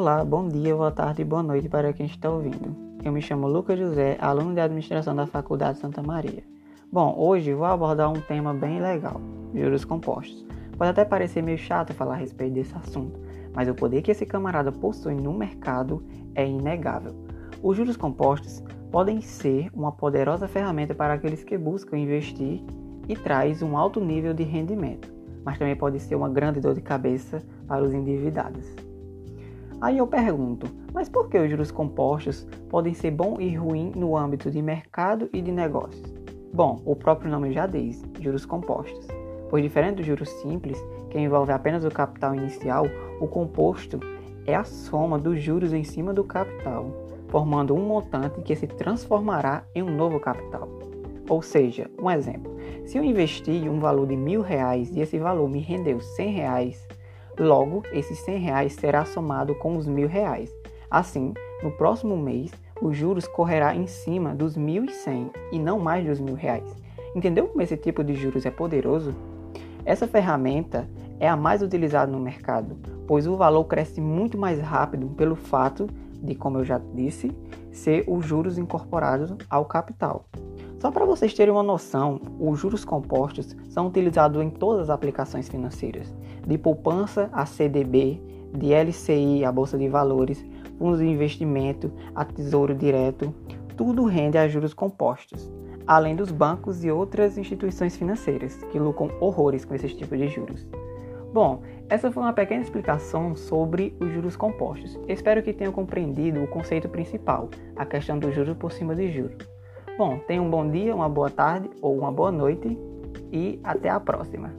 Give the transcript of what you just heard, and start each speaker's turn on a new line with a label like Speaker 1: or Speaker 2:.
Speaker 1: Olá, bom dia, boa tarde e boa noite para quem está ouvindo. Eu me chamo Lucas José, aluno de administração da Faculdade Santa Maria. Bom, hoje vou abordar um tema bem legal: juros compostos. Pode até parecer meio chato falar a respeito desse assunto, mas o poder que esse camarada possui no mercado é inegável. Os juros compostos podem ser uma poderosa ferramenta para aqueles que buscam investir e traz um alto nível de rendimento, mas também pode ser uma grande dor de cabeça para os endividados. Aí eu pergunto, mas por que os juros compostos podem ser bom e ruim no âmbito de mercado e de negócios? Bom, o próprio nome já diz, juros compostos. Pois diferente dos juros simples, que envolve apenas o capital inicial, o composto é a soma dos juros em cima do capital, formando um montante que se transformará em um novo capital. Ou seja, um exemplo, se eu investi um valor de mil reais e esse valor me rendeu cem reais, Logo, esses 100 reais será somado com os mil reais. Assim, no próximo mês, os juros correrá em cima dos 1.100 e não mais dos mil reais. Entendeu como esse tipo de juros é poderoso? Essa ferramenta é a mais utilizada no mercado, pois o valor cresce muito mais rápido pelo fato de, como eu já disse, ser os juros incorporados ao capital. Só para vocês terem uma noção, os juros compostos são utilizados em todas as aplicações financeiras, de poupança a CDB, de LCI a Bolsa de Valores, fundos de investimento a Tesouro Direto, tudo rende a juros compostos, além dos bancos e outras instituições financeiras que lucram horrores com esses tipos de juros. Bom, essa foi uma pequena explicação sobre os juros compostos. Espero que tenham compreendido o conceito principal, a questão do juros por cima de juros. Bom, tenha um bom dia, uma boa tarde ou uma boa noite e até a próxima.